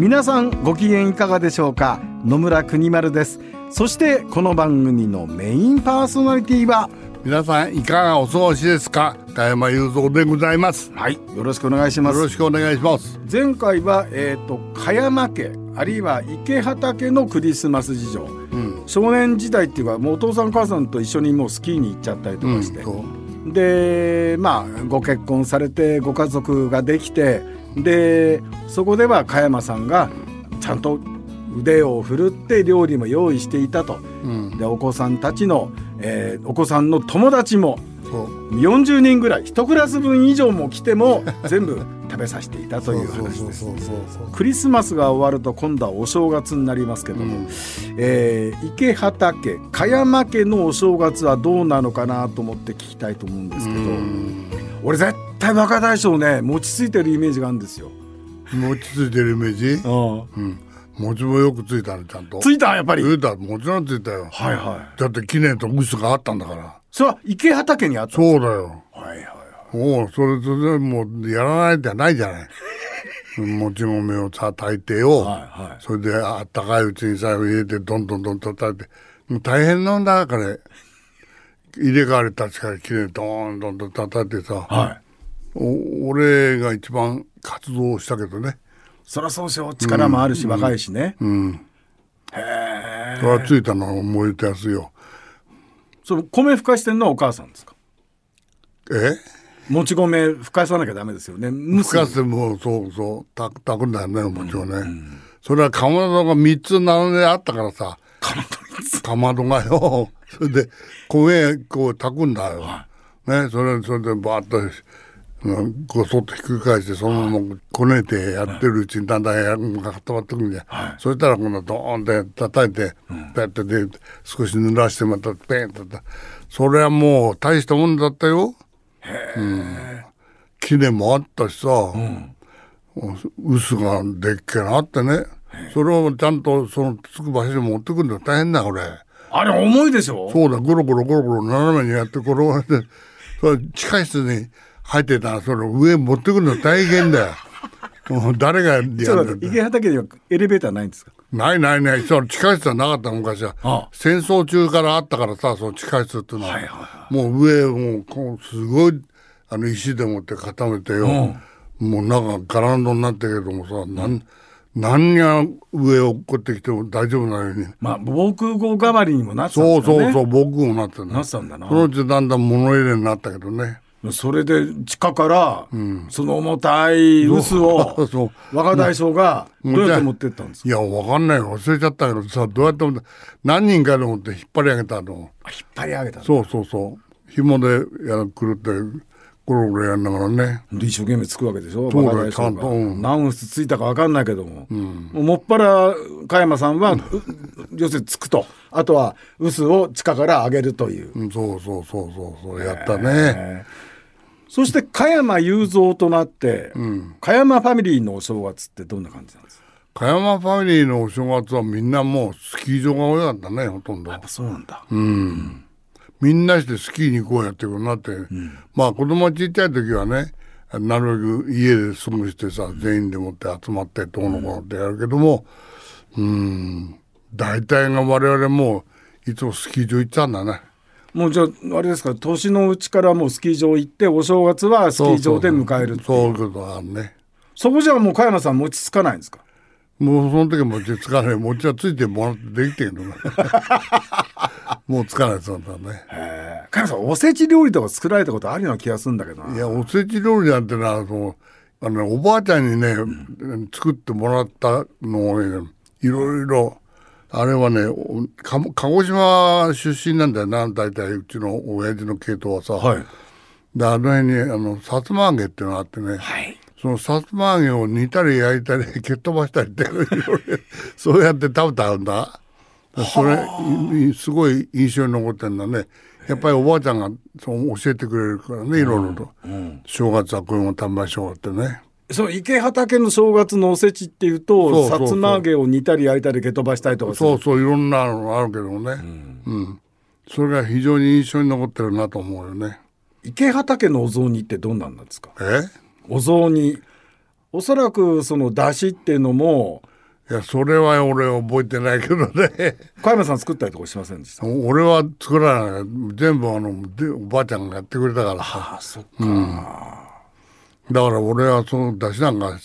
皆さんご機嫌いかがでしょうか？野村国丸です。そしてこの番組のメインパーソナリティは皆さんいかがお過ごしですか？加山雄三でございます。はいよろしくお願いします。よろしくお願いします。前回はえっ、ー、と加山家あるいは池畑のクリスマス事情、うん、少年時代っていうかもうお父さんお母さんと一緒にもうスキーに行っちゃったりとかして、うん、でまあご結婚されてご家族ができてでそこでは加山さんがちゃんと腕を振るって料理も用意していたと、うん、でお子さんたちの、えー、お子さんの友達も40人ぐらい1クラス分以上も来ても 全部食べさせていたという話ですクリスマスが終わると今度はお正月になりますけども、うん、えー、池畑加山家のお正月はどうなのかなと思って聞きたいと思うんですけど、うん、俺絶対若大将ね持ちついてるイメージがあるんですよ。持ちついてるイメージ？うん。餅もよくついたねちゃんと。ついたやっぱり。ついたもちろんついたよ。はいはい。だって記念と嘘があったんだから。それは池畑にあったそうだよ。はいはいはい。もうそれそれもうやらないじゃない。じゃないもち米をさ炊いてよ、はいはい、それであったかいうちにさ入れてどんどんどんと炊いて。もう大変なんだから入れ替わり立ち替わりきれいどんどんと叩いてさ、はい、お俺が一番活動したけどね。そりゃそうでしょ力もあるし、うん、若いしね、うん、へえ。それはついたのは燃えてやすよ。その米ふかしてんのはお母さんですか？え？もち米ふかさなきゃダメですよね。ふかしてもそうそう炊くんだよねもちろんね、うん、それはかまどが3つ並んであったからさ。かまど3つ。かまどがよ。それで米こう炊くんだよ、はい、ねそれそれでバーッとごそっとひっくり返してそのままこねてやってるうちにだんだんやが固まってくるんじゃ、はい、そしたらこのドーンって叩いて、ペッてで少し濡らしてまたペンとそれはもう大したもんだったよ。へうん、木でもあったしさ、うん、薄がでっけなあってね。それをちゃんとそのつく場所に持ってくるの大変だこれ。あれ重いでしょ？そうだ。ゴロゴロゴロゴロ斜めにやって転がって。それ地下室に入ってたらその上持ってくるの大変だよ。もう誰がやるんだ池畑にはエレベーターないんですか？ないないない。その地下室はなかった昔は。ああ。戦争中からあったからさその地下室っていうのは。はいはいはい、もう上もうこうすごいあの石でもって固めてよ、うん、もうなんかガランドになってるけどもさ、うん、なん何が上を落っこってきても大丈夫なように。まあ防空壕代わりにもなってたんですね。そうそうそう防空壕になってたなってたんだな。そのうちだんだん物入れになったけどねそれで地下から、その重たい臼を若大将がどうやって持ってったんですか？いやわかんないよ。忘れちゃったけどさどうやって何人かで持って引っ張り上げたの。引っ張り上げたそうそうそう。紐でやるくるってゴロゴロやんながらね。一生懸命つくわけでしょ？そうだよちゃんと、うん、何臼ついたか分かんないけども、うん、もっぱら加山さん。は、要するにつくと。あとは臼を地下から上げるという、うん、そうそうそうそうそう。やったね。そして加山雄三となって、うん、加山ファミリーのお正月ってどんな感じなんですか？加山ファミリーのお正月はみんなもうスキー場が多かったねほとんど。やっぱそうなんだ。うん、みんなしてスキーに行こうやってことになって、うん、まあ子供ちっちゃい時はねなるべく家で過ごしてさ全員でもって集まってどうのこうのってやるけどもうん大体が我々もいつもスキー場行っちゃうんだね。もうじゃああれですか年のうちからもうスキー場行ってお正月はスキー場で迎えるそういうことあるね。そこじゃもう加山さん餅つかないんですか？もうその時餅つかない。餅はついてもらってできてるの もうつかないそうだね。加山さんおせち料理とか作られたことあるような気がするんだけどいやおせち料理なんてのはそのあのおばあちゃんにね、うん、作ってもらったのを、ね、いろいろあれはね鹿児島出身なんだよな大体。うちの親父の系統はさ、はい、であの辺にあの薩摩揚げっていうのがあってね、はい、そのさつま揚げを煮たり焼いたり蹴っ飛ばしたりって そうやって食べたんだ。それすごい印象に残ってんだね。やっぱりおばあちゃんがそう教えてくれるからねいろいろと、うん。うん、正月はこういうの食べましょうってね。そう池畑の正月のおせちっていうとさつま揚げを煮たり焼いたり蹴飛ばしたりとかそうそういろんなのあるけどね、うん、うん、それが非常に印象に残ってるなと思うよね。池畑のお雑煮ってどんなんなんですか？え？お雑煮。おそらくその出汁っていうのもいやそれは俺覚えてないけどね。小山さん作ったりとかしませんでした？俺は作らない。全部あのおばあちゃんがやってくれたから。さあそっか、うん、だから俺はその出汁なんか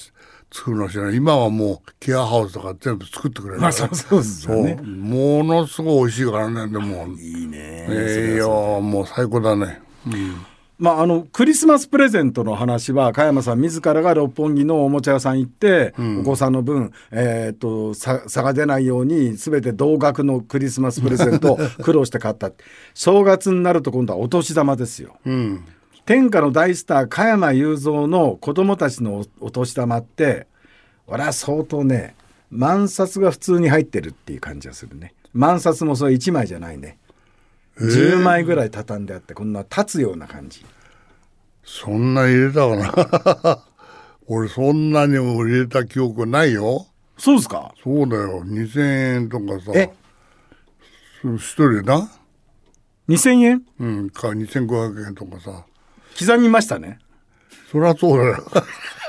作るの知らない。今はもうケアハウスとか全部作ってくれる。まあそうですよね。ものすごい美味しいからねでも。いいね。ええー、よもう最高だね。うんまあ、あのクリスマスプレゼントの話は加山さん自らが六本木のおもちゃ屋さん行って、うん、お子さんの分、えー、っと差が出ないように全て同額のクリスマスプレゼントを 苦労して買った正月になると今度はお年玉ですよ。うん、天下の大スター加山雄三の子供たちのお年玉って俺は相当ね万札が普通に入ってるっていう感じがするね。万札もそれ1枚じゃないね。10枚ぐらい畳んであってこんな立つような感じ。そんな入れたかな？俺そんなにも入れた記憶ないよ。そうですか？そうだよ。2000円とかさえ？一人な。2000円？うんか2500円とかさ。刻みましたね。そりゃそうだよ。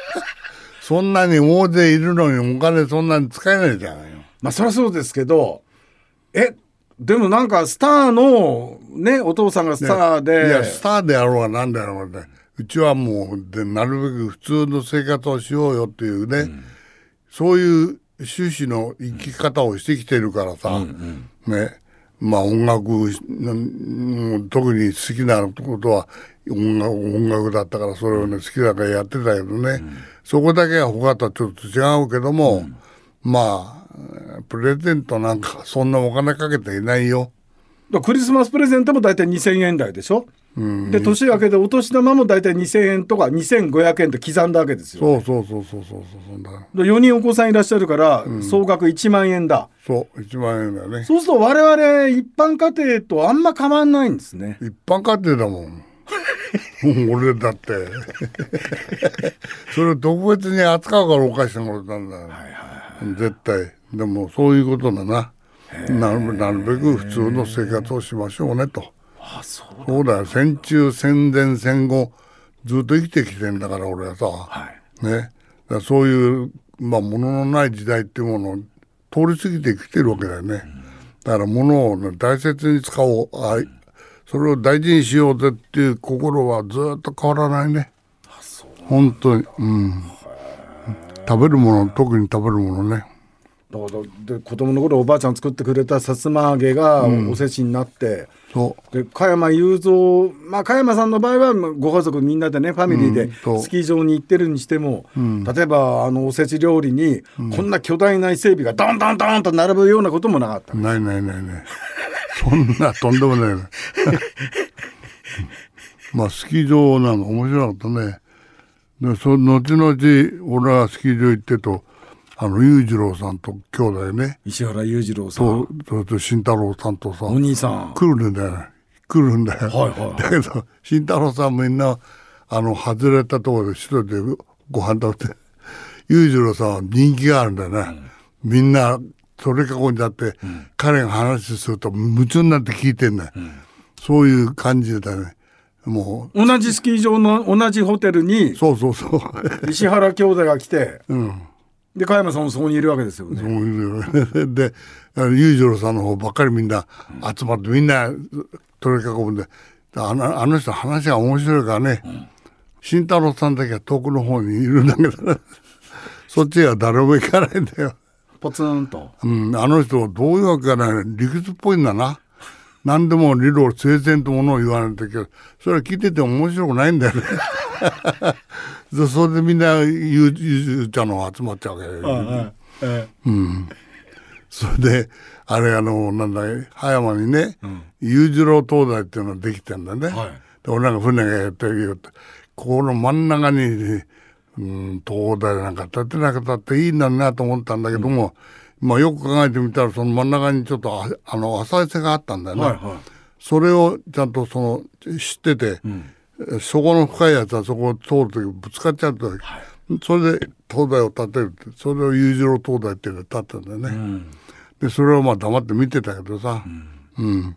そんなに大勢いるのにお金そんなに使えないじゃないよまあそりゃそうですけどえ？でもなんかスターのねお父さんがスターで、いやスターであろうがなんだろうってうちはもうでなるべく普通の生活をしようよっていうね、うん、そういう趣旨の生き方をしてきてるからさ、うんうん、ね。まあ音楽特に好きなことは音楽音楽だったからそれをね好きだからやってたけどね、うん、そこだけは他とはちょっと違うけども、まあプレゼントなんかそんなお金かけていないよ。クリスマスプレゼントも大体2000円台でしょ、うん、で年明けでお年玉も大体2000円とか2500円と刻んだわけですよ、ね、そうそうそうそうそうそう。だ4人お子さんいらっしゃるから、うん、総額1万円だ。そう1万円だよね。そうすると我々一般家庭とあんま変わんないんですね。一般家庭だもん。俺だって。それ特別に扱うからおかしなことなんだよ、はいはいはい、絶対でもそういうことだな。なるべく普通の生活をしましょうねと。あそうそうだよ。戦中戦前戦後ずっと生きてきてんだから俺はさ、はい、ね。だそういうまあ物のない時代っていうものを通り過ぎてきてるわけだよね、うん、だから物を、ね、大切に使おう。あそれを大事にしようぜっていう心はずっと変わらないね。本当に。うん。食べるもの特に食べるものねだからで子供の頃おばあちゃん作ってくれたさつま揚げがおせちになって、う。ん、で加山雄三まあ加山さんの場合はご家族みんなでねファミリーでスキー場に行ってるにしても、うん、例えばあのおせち料理にこんな巨大な伊勢海老がドンドンドンと並ぶようなこともなかった、ないないないない。そんなとんでもない。まあスキー場なんか面白かったね。でその後々俺はスキー場行ってとあの裕次郎さんと兄弟ね。石原裕次郎さん。とそれと慎太郎さんとさ。お兄さん。来るんだよ来るんだよ、はいはい、だけど慎太郎さんみんなあの外れたところで一人でご飯食べて裕次郎さんは人気があるんだよね、うん、みんな取り囲んじゃって、うん、彼が話すると夢中になって聞いてんだよ、うん、そういう感じだね。もう。同じスキー場の同じホテルにそうそうそう。石原兄弟が来て、うんで加山さんもそこにいるわけですよね。で裕次郎さんの方ばっかりみんな集まってみんな取り囲むんであのあの人話が面白いからね、うん、慎太郎さんだけは遠くの方にいるんだけど そっちは誰も行かないんだよ。ポツンと。うん、あの人どういうわけかな理屈っぽいんだな。何でも理論整然とものを言われたけどそれは聞いてて面白くないんだよね。それでみんなゆゆちゃんの集まっちゃうわけよ、うん、それであれあのなんだ葉山にね、うん、裕次郎灯台っていうのができてんだね、はい、で俺なんか船がやってるよってここの真ん中に、うん東大なんか建てなかったっていいんだなと思ったんだけども、まあよく考えてみたらその真ん中にちょっとああの浅瀬があったんだよね。はいはそれをちゃんとその知ってて、そこの深いやつはそこを通る時ぶつかっちゃうと、それで東大を建てるってそれを裕次郎東大っていうのを建ったんだよね。でそれをまあ黙って見てたけどさ、うん。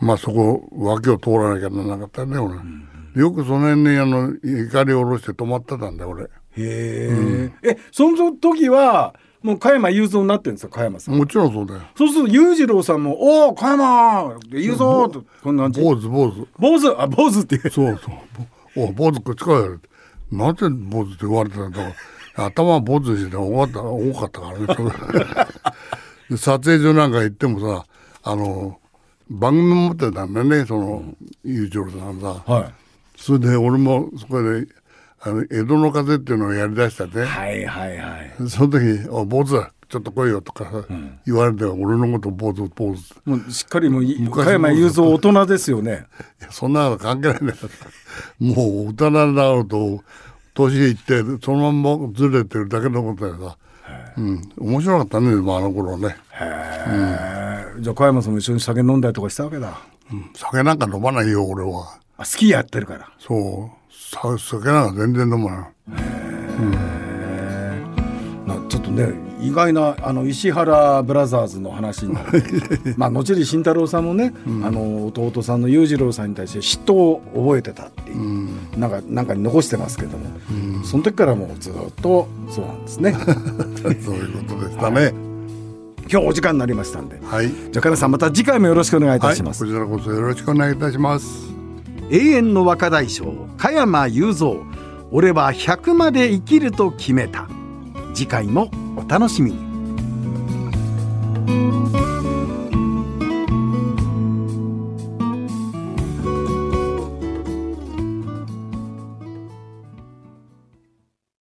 まあそこ脇を通らなきゃならなかったね俺、よくその辺にあの怒りを下ろして止まってたんだよ俺。い。へえ、え、その時は、もう加山雄三になってるんですよ、加山さん。もちろんそうだよそうすると裕次郎さんも、おお、加山雄三と、こんな感じ。坊主坊主坊主、あ、坊主って。そうそう。お坊主こっちからやるって。なぜ坊主って言われてたんだろう。頭は坊主にして多かった多かったからね。撮影所なんか行ってもさ、あの、番組持ってたんだよね、その、裕次郎さんさ。はそれで俺もそこで、あの江戸の風っていうのをやりだしたね。い。はいはいはい。その時、お坊主だ、ちょっと来いよとかさ、言われて、俺のこと坊主、坊主。もうしっかりもう加山雄三大人ですよね。いやそんなの関係ないんだから。もう大人になると、年いって、そのまんまずれてるだけのことだよさ。うん。面白かったね、まあ、あの頃ね。へえ。じゃあ加山さんも一緒に酒飲んだりとかしたわけだ。うん酒なんか飲まないよ、俺は。あ、スキーやってるから。そう。さ酒なんか全然飲まない。なちょっとね意外なあの石原ブラザーズの話になる まあ後に慎太郎さんもね、あの弟さんの裕次郎さんに対して嫉妬を覚えてたっていう、なんかなんかに残してますけども、その時からもうずっとそうなんですね そういうことでしたね。今日お時間になりましたんではい。じゃあ金さんまた次回もよろしくお願いいはい。たします、こちらこそよろしくお願いいたします。永遠の若大将加山雄三。俺は100まで生きると決めた。次回もお楽しみに。